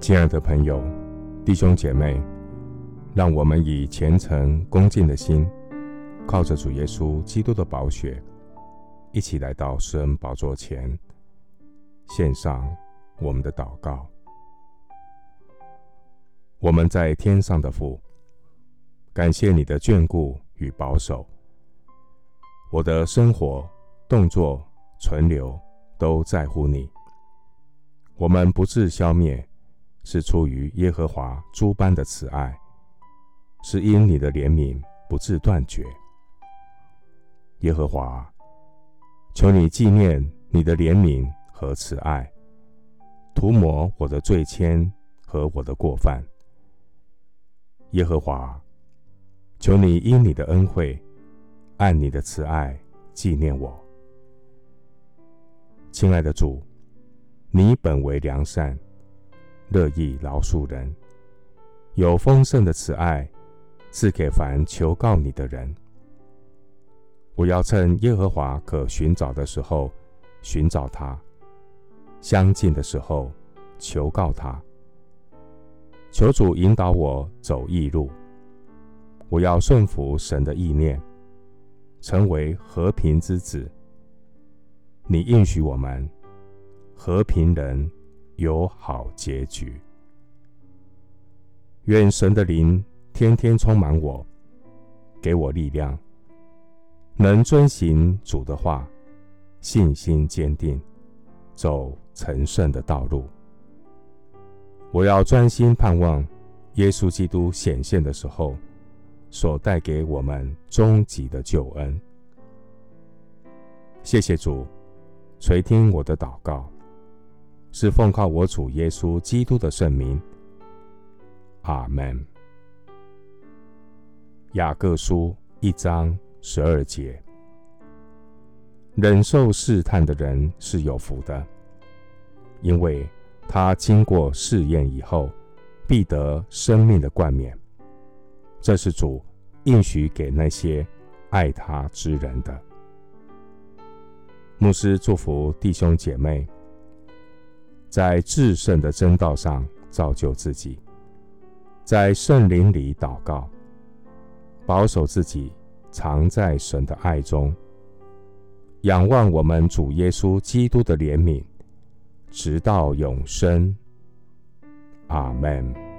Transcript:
亲爱的朋友、弟兄姐妹，让我们以虔诚恭敬的心，靠着主耶稣基督的宝血，一起来到施恩宝座前，献上我们的祷告。我们在天上的父，感谢你的眷顾与保守，我的生活、动作、存留都在乎你。我们不致消灭，是出于耶和华诸般的慈爱，是因你的怜悯不致断绝。耶和华，求你纪念你的怜悯和慈爱，涂抹我的罪愆和我的过犯。耶和华，求你因你的恩惠，按你的慈爱纪念我。亲爱的主。你本为良善，乐意饶恕人，有丰盛的慈爱，赐给凡求告你的人。我要趁耶和华可寻找的时候寻找他，相近的时候求告他。求主引导我走义路，我要顺服神的意念，成为和平之子。你应许我们。和平人有好结局。愿神的灵天天充满我，给我力量，能遵行主的话，信心坚定，走成圣的道路。我要专心盼望耶稣基督显现的时候，所带给我们终极的救恩。谢谢主垂听我的祷告。是奉靠我主耶稣基督的圣名，阿门。雅各书一章十二节：忍受试探的人是有福的，因为他经过试验以后，必得生命的冠冕。这是主应许给那些爱他之人的。牧师祝福弟兄姐妹。在至圣的真道上造就自己，在圣灵里祷告，保守自己，藏在神的爱中，仰望我们主耶稣基督的怜悯，直到永生。阿门。